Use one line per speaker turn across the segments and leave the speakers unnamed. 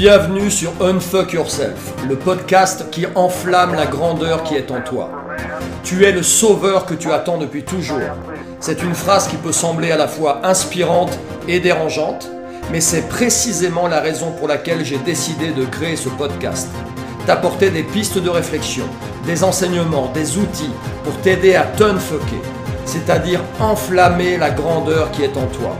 Bienvenue sur Unfuck Yourself, le podcast qui enflamme la grandeur qui est en toi. Tu es le sauveur que tu attends depuis toujours. C'est une phrase qui peut sembler à la fois inspirante et dérangeante, mais c'est précisément la raison pour laquelle j'ai décidé de créer ce podcast. T'apporter des pistes de réflexion, des enseignements, des outils pour t'aider à t'unfucker, c'est-à-dire enflammer la grandeur qui est en toi.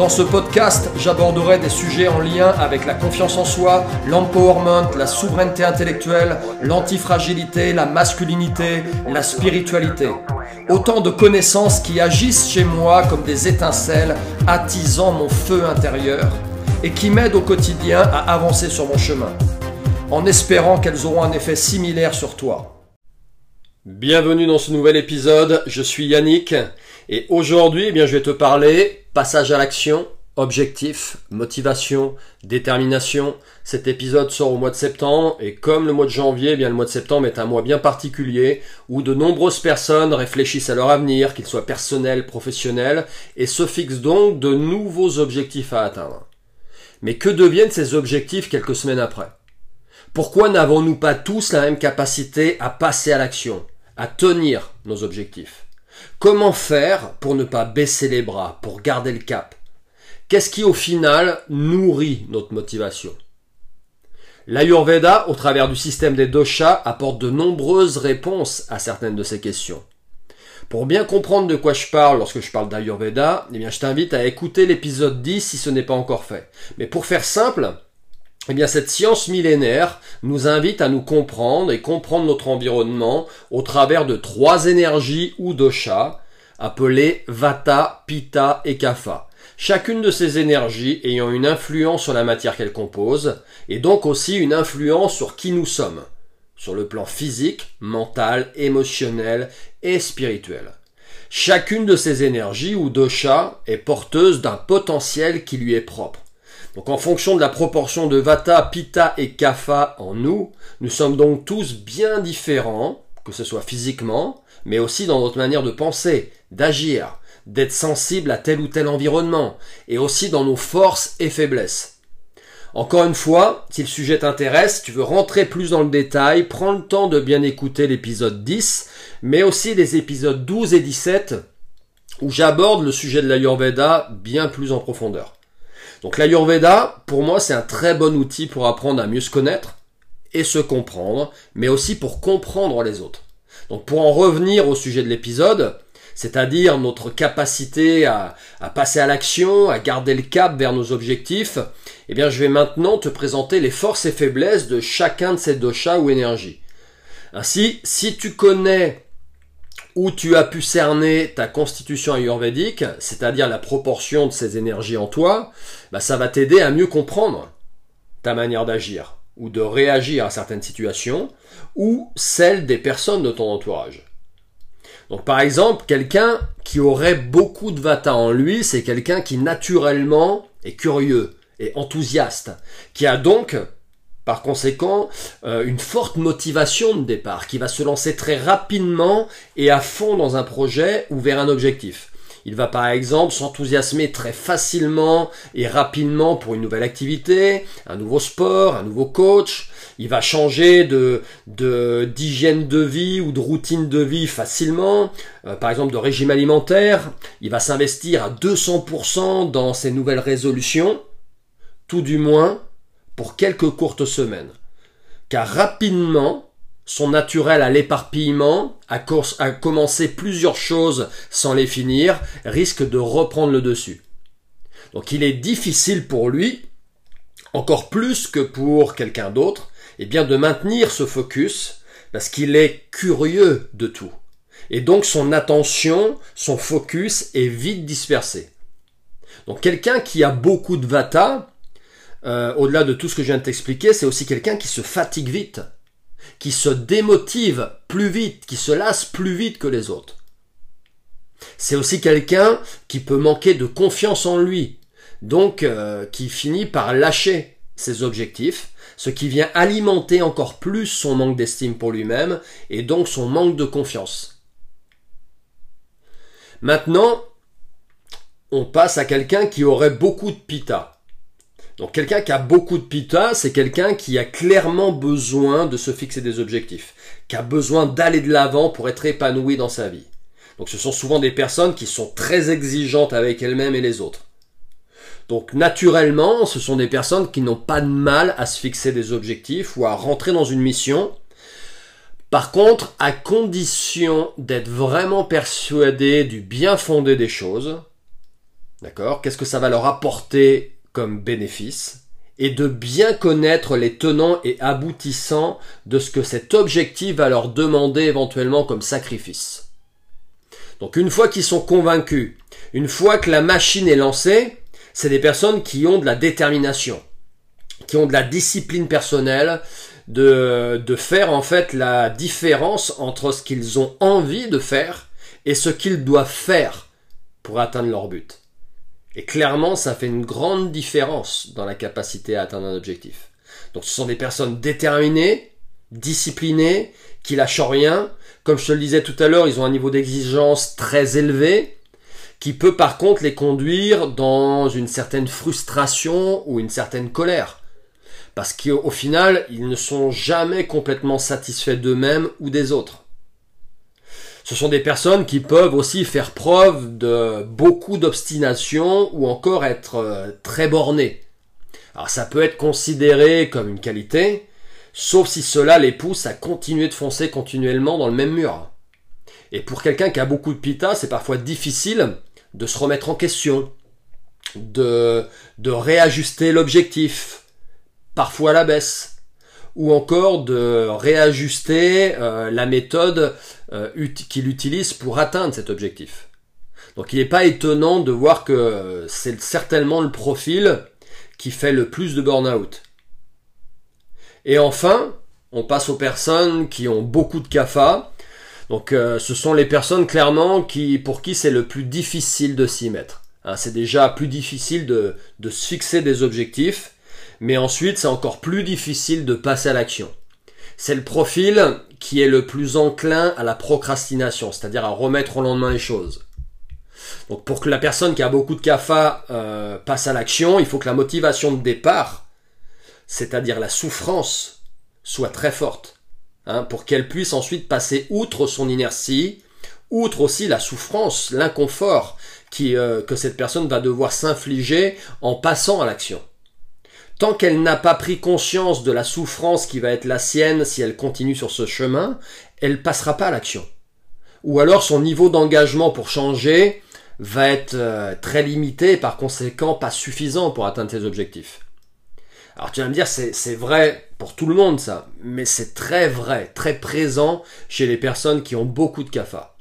Dans ce podcast, j'aborderai des sujets en lien avec la confiance en soi, l'empowerment, la souveraineté intellectuelle, l'antifragilité, la masculinité, la spiritualité. Autant de connaissances qui agissent chez moi comme des étincelles, attisant mon feu intérieur et qui m'aident au quotidien à avancer sur mon chemin, en espérant qu'elles auront un effet similaire sur toi. Bienvenue dans ce nouvel épisode, je suis Yannick et aujourd'hui eh bien, je vais te parler Passage à l'action, objectif, motivation, détermination. Cet épisode sort au mois de septembre et comme le mois de janvier, eh bien le mois de septembre est un mois bien particulier où de nombreuses personnes réfléchissent à leur avenir, qu'ils soient personnels, professionnels, et se fixent donc de nouveaux objectifs à atteindre. Mais que deviennent ces objectifs quelques semaines après? Pourquoi n'avons-nous pas tous la même capacité à passer à l'action, à tenir nos objectifs? Comment faire pour ne pas baisser les bras, pour garder le cap? Qu'est-ce qui au final nourrit notre motivation? L'Ayurveda, au travers du système des doshas, apporte de nombreuses réponses à certaines de ces questions. Pour bien comprendre de quoi je parle lorsque je parle d'Ayurveda, eh bien, je t'invite à écouter l'épisode 10 si ce n'est pas encore fait. Mais pour faire simple, eh bien, cette science millénaire nous invite à nous comprendre et comprendre notre environnement au travers de trois énergies ou doshas appelées Vata, Pitta et Kapha. Chacune de ces énergies ayant une influence sur la matière qu'elle compose et donc aussi une influence sur qui nous sommes, sur le plan physique, mental, émotionnel et spirituel. Chacune de ces énergies ou doshas est porteuse d'un potentiel qui lui est propre. Donc en fonction de la proportion de Vata, Pitta et Kapha en nous, nous sommes donc tous bien différents, que ce soit physiquement, mais aussi dans notre manière de penser, d'agir, d'être sensible à tel ou tel environnement, et aussi dans nos forces et faiblesses. Encore une fois, si le sujet t'intéresse, tu veux rentrer plus dans le détail, prends le temps de bien écouter l'épisode 10, mais aussi les épisodes 12 et 17, où j'aborde le sujet de l'Ayurveda bien plus en profondeur. Donc l'Ayurveda, pour moi, c'est un très bon outil pour apprendre à mieux se connaître et se comprendre, mais aussi pour comprendre les autres. Donc pour en revenir au sujet de l'épisode, c'est-à-dire notre capacité à, passer à l'action, à garder le cap vers nos objectifs, eh bien je vais maintenant te présenter les forces et faiblesses de chacun de ces doshas ou énergies. Ainsi, si tu connais où tu as pu cerner ta constitution ayurvédique, c'est-à-dire la proportion de ces énergies en toi, bah, ça va t'aider à mieux comprendre ta manière d'agir ou de réagir à certaines situations ou celles des personnes de ton entourage. Donc par exemple, quelqu'un qui aurait beaucoup de vata en lui, c'est quelqu'un qui naturellement est curieux et enthousiaste, qui a donc par conséquent, euh, une forte motivation de départ qui va se lancer très rapidement et à fond dans un projet ou vers un objectif. Il va par exemple s'enthousiasmer très facilement et rapidement pour une nouvelle activité, un nouveau sport, un nouveau coach. Il va changer de d'hygiène de, vie ou de routine de vie facilement, euh, par exemple de régime alimentaire. Il va s'investir à 200% dans ses nouvelles résolutions, tout du moins quelques courtes semaines. Car rapidement, son naturel à l'éparpillement, à, à commencer plusieurs choses sans les finir, risque de reprendre le dessus. Donc il est difficile pour lui, encore plus que pour quelqu'un d'autre, eh bien de maintenir ce focus parce qu'il est curieux de tout. Et donc son attention, son focus est vite dispersé. Donc quelqu'un qui a beaucoup de vata, euh, au-delà de tout ce que je viens de t'expliquer, c'est aussi quelqu'un qui se fatigue vite, qui se démotive plus vite, qui se lasse plus vite que les autres. C'est aussi quelqu'un qui peut manquer de confiance en lui, donc euh, qui finit par lâcher ses objectifs, ce qui vient alimenter encore plus son manque d'estime pour lui-même et donc son manque de confiance. Maintenant, on passe à quelqu'un qui aurait beaucoup de pita. Donc quelqu'un qui a beaucoup de pita, c'est quelqu'un qui a clairement besoin de se fixer des objectifs, qui a besoin d'aller de l'avant pour être épanoui dans sa vie. Donc ce sont souvent des personnes qui sont très exigeantes avec elles-mêmes et les autres. Donc naturellement, ce sont des personnes qui n'ont pas de mal à se fixer des objectifs ou à rentrer dans une mission. Par contre, à condition d'être vraiment persuadé du bien fondé des choses, d'accord Qu'est-ce que ça va leur apporter comme bénéfice et de bien connaître les tenants et aboutissants de ce que cet objectif va leur demander éventuellement comme sacrifice. Donc une fois qu'ils sont convaincus, une fois que la machine est lancée, c'est des personnes qui ont de la détermination, qui ont de la discipline personnelle, de, de faire en fait la différence entre ce qu'ils ont envie de faire et ce qu'ils doivent faire pour atteindre leur but. Et clairement, ça fait une grande différence dans la capacité à atteindre un objectif. Donc ce sont des personnes déterminées, disciplinées, qui lâchent rien. Comme je te le disais tout à l'heure, ils ont un niveau d'exigence très élevé qui peut par contre les conduire dans une certaine frustration ou une certaine colère. Parce qu'au final, ils ne sont jamais complètement satisfaits d'eux-mêmes ou des autres. Ce sont des personnes qui peuvent aussi faire preuve de beaucoup d'obstination ou encore être euh, très bornées. Alors ça peut être considéré comme une qualité, sauf si cela les pousse à continuer de foncer continuellement dans le même mur. Et pour quelqu'un qui a beaucoup de pita, c'est parfois difficile de se remettre en question, de, de réajuster l'objectif, parfois à la baisse, ou encore de réajuster euh, la méthode euh, qu'il utilise pour atteindre cet objectif. Donc il n'est pas étonnant de voir que c'est certainement le profil qui fait le plus de burn-out. Et enfin, on passe aux personnes qui ont beaucoup de CAFA, donc euh, ce sont les personnes clairement qui, pour qui c'est le plus difficile de s'y mettre. Hein, c'est déjà plus difficile de, de se fixer des objectifs, mais ensuite c'est encore plus difficile de passer à l'action. C'est le profil qui est le plus enclin à la procrastination, c'est-à-dire à remettre au lendemain les choses. Donc pour que la personne qui a beaucoup de CAFA euh, passe à l'action, il faut que la motivation de départ, c'est-à-dire la souffrance, soit très forte. Hein, pour qu'elle puisse ensuite passer outre son inertie, outre aussi la souffrance, l'inconfort euh, que cette personne va devoir s'infliger en passant à l'action. Tant qu'elle n'a pas pris conscience de la souffrance qui va être la sienne si elle continue sur ce chemin, elle passera pas à l'action. Ou alors son niveau d'engagement pour changer va être euh, très limité et par conséquent pas suffisant pour atteindre ses objectifs. Alors tu vas me dire, c'est vrai pour tout le monde ça, mais c'est très vrai, très présent chez les personnes qui ont beaucoup de CAFA.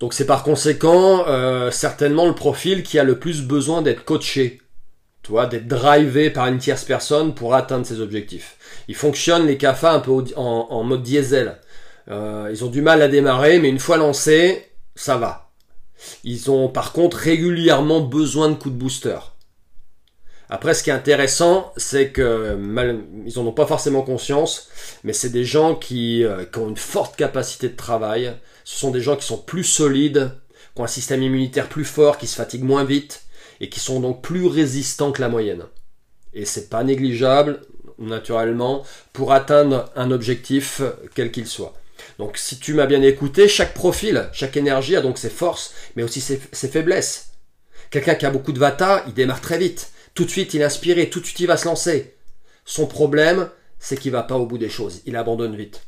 Donc c'est par conséquent euh, certainement le profil qui a le plus besoin d'être coaché, tu vois, d'être drivé par une tierce personne pour atteindre ses objectifs. Ils fonctionnent les CAFA un peu en, mode diesel. Euh, ils ont du mal à démarrer, mais une fois lancés, ça va. Ils ont par contre régulièrement besoin de coups de booster. Après, ce qui est intéressant, c'est que ils en ont pas forcément conscience, mais c'est des gens qui, euh, qui, ont une forte capacité de travail. Ce sont des gens qui sont plus solides, qui ont un système immunitaire plus fort, qui se fatiguent moins vite et qui sont donc plus résistants que la moyenne. Et c'est pas négligeable, naturellement, pour atteindre un objectif quel qu'il soit. Donc, si tu m'as bien écouté, chaque profil, chaque énergie a donc ses forces, mais aussi ses, ses faiblesses. Quelqu'un qui a beaucoup de vata, il démarre très vite tout de suite, il est inspiré, tout de suite, il va se lancer. Son problème, c'est qu'il va pas au bout des choses. Il abandonne vite.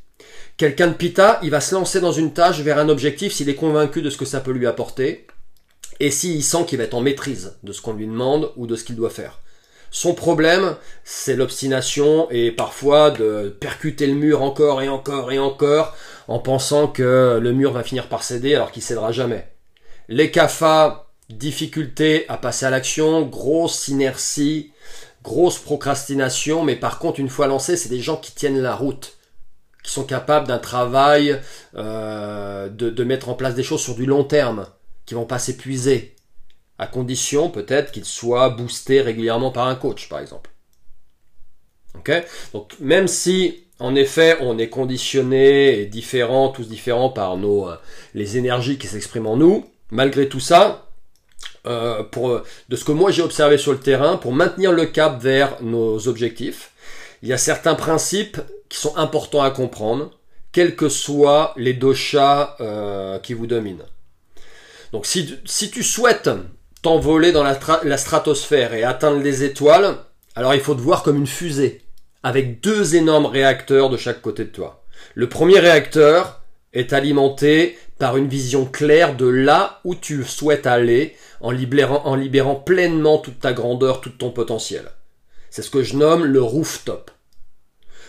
Quelqu'un de pita, il va se lancer dans une tâche vers un objectif s'il est convaincu de ce que ça peut lui apporter et s'il sent qu'il va être en maîtrise de ce qu'on lui demande ou de ce qu'il doit faire. Son problème, c'est l'obstination et parfois de percuter le mur encore et encore et encore en pensant que le mur va finir par céder alors qu'il cédera jamais. Les CAFA, difficulté à passer à l'action, grosse inertie, grosse procrastination, mais par contre, une fois lancé, c'est des gens qui tiennent la route, qui sont capables d'un travail, euh, de, de, mettre en place des choses sur du long terme, qui vont pas s'épuiser, à condition peut-être qu'ils soient boostés régulièrement par un coach, par exemple. Ok? Donc même si en effet on est conditionné et différent, tous différents par nos euh, les énergies qui s'expriment en nous, malgré tout ça, euh, pour, de ce que moi j'ai observé sur le terrain, pour maintenir le cap vers nos objectifs, il y a certains principes qui sont importants à comprendre, quels que soient les doshas euh, qui vous dominent. Donc si, si tu souhaites t'envoler dans la, la stratosphère et atteindre les étoiles, alors il faut te voir comme une fusée, avec deux énormes réacteurs de chaque côté de toi. Le premier réacteur est alimenté par une vision claire de là où tu souhaites aller en libérant, en libérant pleinement toute ta grandeur, tout ton potentiel. C'est ce que je nomme le rooftop.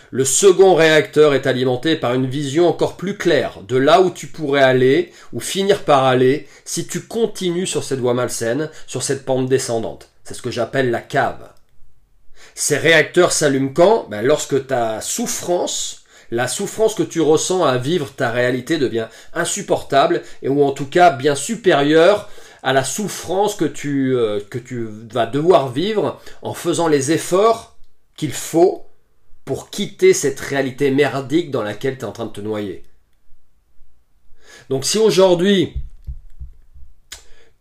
Le second réacteur est alimenté par une vision encore plus claire de là où tu pourrais aller ou finir par aller si tu continues sur cette voie malsaine, sur cette pente descendante. C'est ce que j'appelle la cave. Ces réacteurs s'allument quand? Ben Lorsque ta souffrance, la souffrance que tu ressens à vivre ta réalité devient insupportable et ou en tout cas bien supérieure à la souffrance que tu, euh, que tu vas devoir vivre en faisant les efforts qu'il faut pour quitter cette réalité merdique dans laquelle tu es en train de te noyer. Donc si aujourd'hui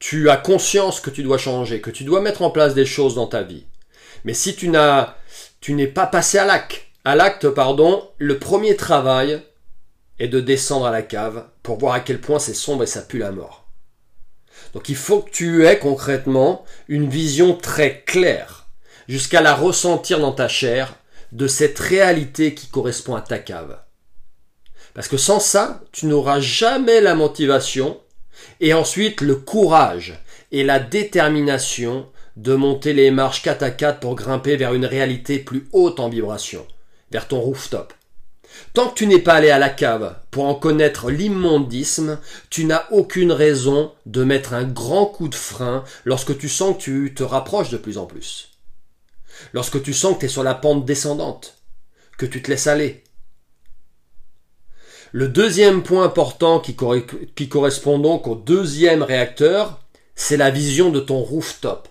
tu as conscience que tu dois changer, que tu dois mettre en place des choses dans ta vie, mais si tu n'as tu n'es pas passé à l'acte, à l'acte pardon, le premier travail est de descendre à la cave pour voir à quel point c'est sombre et ça pue la mort. Donc il faut que tu aies concrètement une vision très claire, jusqu'à la ressentir dans ta chair, de cette réalité qui correspond à ta cave. Parce que sans ça, tu n'auras jamais la motivation et ensuite le courage et la détermination de monter les marches 4 à 4 pour grimper vers une réalité plus haute en vibration, vers ton rooftop. Tant que tu n'es pas allé à la cave pour en connaître l'immondisme, tu n'as aucune raison de mettre un grand coup de frein lorsque tu sens que tu te rapproches de plus en plus. Lorsque tu sens que tu es sur la pente descendante, que tu te laisses aller. Le deuxième point important qui, correspond donc au deuxième réacteur, c'est la vision de ton rooftop.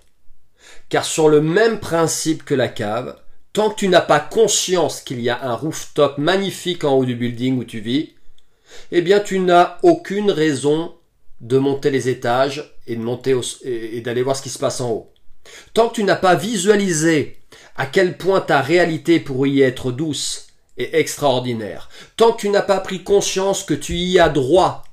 Car sur le même principe que la cave, Tant que tu n'as pas conscience qu'il y a un rooftop magnifique en haut du building où tu vis, eh bien tu n'as aucune raison de monter les étages et d'aller voir ce qui se passe en haut. Tant que tu n'as pas visualisé à quel point ta réalité pourrait y être douce et extraordinaire, tant que tu n'as pas pris conscience que tu y as droit,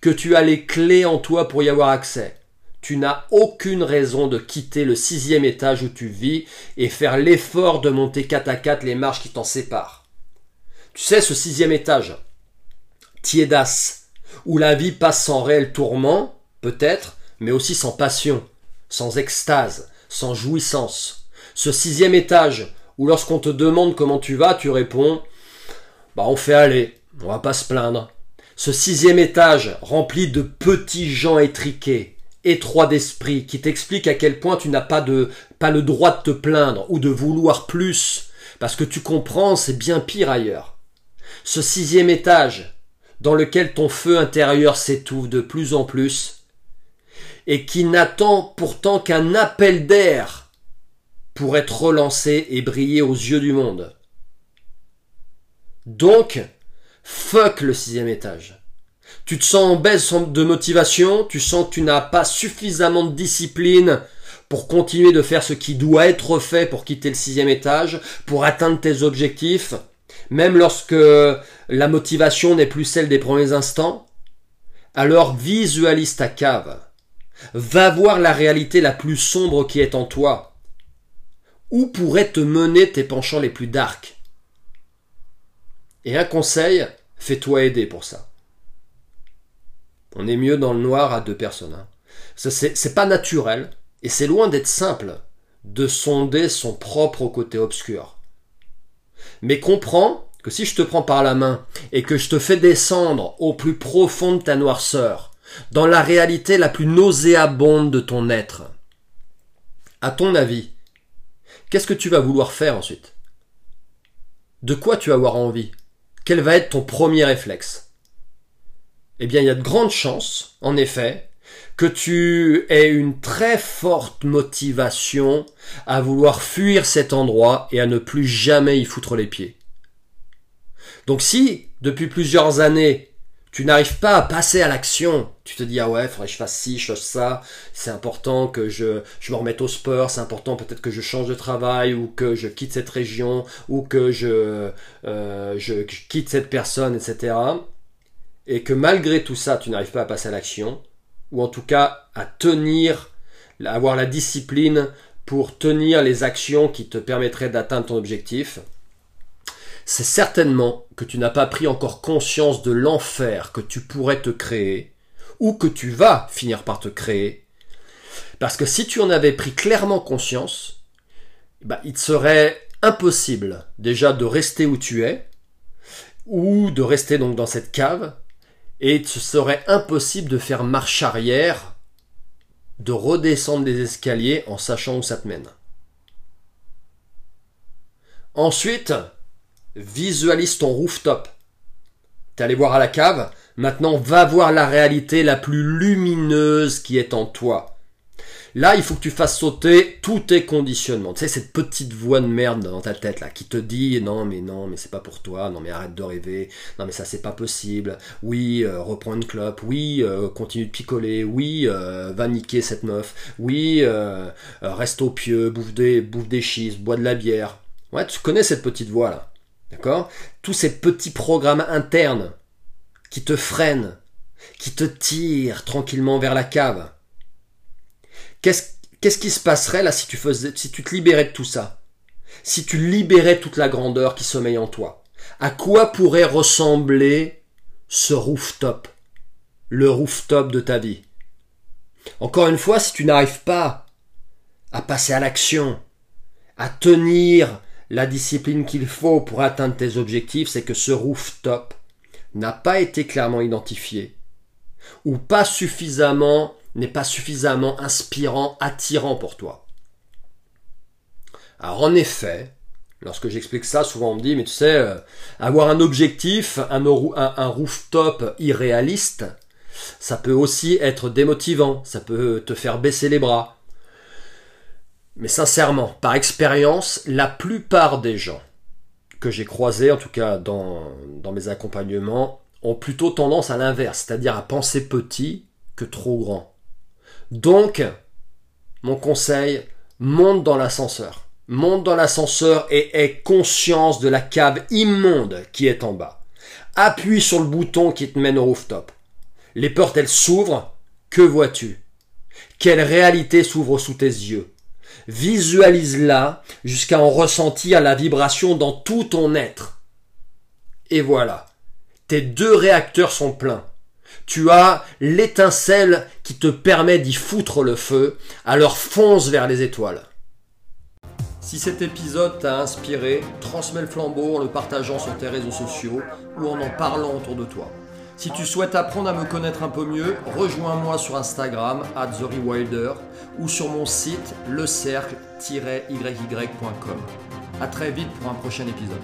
que tu as les clés en toi pour y avoir accès, tu n'as aucune raison de quitter le sixième étage où tu vis et faire l'effort de monter 4 à 4 les marches qui t'en séparent. Tu sais, ce sixième étage, tiédas, où la vie passe sans réel tourment, peut-être, mais aussi sans passion, sans extase, sans jouissance. Ce sixième étage, où lorsqu'on te demande comment tu vas, tu réponds, bah on fait aller, on va pas se plaindre. Ce sixième étage, rempli de petits gens étriqués, étroit d'esprit, qui t'explique à quel point tu n'as pas pas le droit de te plaindre ou de vouloir plus, parce que tu comprends, c'est bien pire ailleurs. Ce sixième étage, dans lequel ton feu intérieur s'étouffe de plus en plus, et qui n'attend pourtant qu'un appel d'air pour être relancé et briller aux yeux du monde. Donc, fuck le sixième étage. Tu te sens en baisse de motivation, tu sens que tu n'as pas suffisamment de discipline pour continuer de faire ce qui doit être fait pour quitter le sixième étage, pour atteindre tes objectifs, même lorsque la motivation n'est plus celle des premiers instants, alors visualise ta cave. Va voir la réalité la plus sombre qui est en toi. Où pourraient te mener tes penchants les plus darks? Et un conseil, fais-toi aider pour ça. On est mieux dans le noir à deux personnes. Hein. C'est pas naturel et c'est loin d'être simple de sonder son propre côté obscur. Mais comprends que si je te prends par la main et que je te fais descendre au plus profond de ta noirceur, dans la réalité la plus nauséabonde de ton être, à ton avis, qu'est-ce que tu vas vouloir faire ensuite? De quoi tu vas avoir envie? Quel va être ton premier réflexe? Eh bien il y a de grandes chances, en effet, que tu aies une très forte motivation à vouloir fuir cet endroit et à ne plus jamais y foutre les pieds. Donc si, depuis plusieurs années, Tu n'arrives pas à passer à l'action. Tu te dis, ah ouais, faudrait que je fasse ci, je fasse ça. C'est important que je, je me remette au sport. C'est important peut-être que je change de travail ou que je quitte cette région ou que je, euh, je quitte cette personne, etc. Et que malgré tout ça, tu n'arrives pas à passer à l'action. Ou en tout cas à tenir, à avoir la discipline pour tenir les actions qui te permettraient d'atteindre ton objectif c'est certainement que tu n'as pas pris encore conscience de l'enfer que tu pourrais te créer, ou que tu vas finir par te créer. Parce que si tu en avais pris clairement conscience, bah, il serait impossible déjà de rester où tu es, ou de rester donc dans cette cave, et ce serait impossible de faire marche arrière, de redescendre des escaliers en sachant où ça te mène. Ensuite, visualise ton rooftop. T'es allé voir à la cave, maintenant va voir la réalité la plus lumineuse qui est en toi. Là, il faut que tu fasses sauter tous tes conditionnements. Tu sais, cette petite voix de merde dans ta tête là, qui te dit non mais non mais c'est pas pour toi, non mais arrête de rêver, non mais ça c'est pas possible. Oui, euh, reprends une clope. Oui, euh, continue de picoler. Oui, euh, va niquer cette meuf. Oui, reste au pieu, bouffe des bouffe des schistes, bois de la bière. Ouais, tu connais cette petite voix là. D'accord? Tous ces petits programmes internes qui te freinent, qui te tirent tranquillement vers la cave. Qu'est-ce qui se passerait là si tu, si tu te libérais de tout ça? Si tu libérais toute la grandeur qui sommeille en toi? À quoi pourrait ressembler ce rooftop? Le rooftop de ta vie? Encore une fois, si tu n'arrives pas à passer à l'action, à tenir la discipline qu'il faut pour atteindre tes objectifs, c'est que ce rooftop n'a pas été clairement identifié ou pas suffisamment n'est pas suffisamment inspirant, attirant pour toi. Alors en effet, lorsque j'explique ça, souvent on me dit, mais tu sais, euh, avoir un objectif, un, un rooftop irréaliste, ça peut aussi être démotivant, ça peut te faire baisser les bras, mais sincèrement, par expérience, la plupart des gens que j'ai croisés, en tout cas dans, mes accompagnements, ont plutôt tendance à l'inverse, c'est-à-dire à penser petit que trop grand. Donc, mon conseil, monte dans l'ascenseur. Monte dans l'ascenseur et aie conscience de la cave immonde qui est en bas. Appuie sur le bouton qui te mène au rooftop. Les portes, elles s'ouvrent. Que vois-tu? Quelle réalité s'ouvre sous tes yeux? Visualise-la jusqu'à en ressentir la vibration dans tout ton être. Et voilà. Tes deux réacteurs sont pleins. Tu as l'étincelle qui te permet d'y foutre le feu, alors fonce vers les étoiles. Si cet épisode t'a inspiré, transmets le flambeau en le partageant sur tes réseaux sociaux ou en en parlant autour de toi. Si tu souhaites apprendre à me connaître un peu mieux, rejoins-moi sur Instagram, at ou sur mon site lecercle-yy.com. A très vite pour un prochain épisode.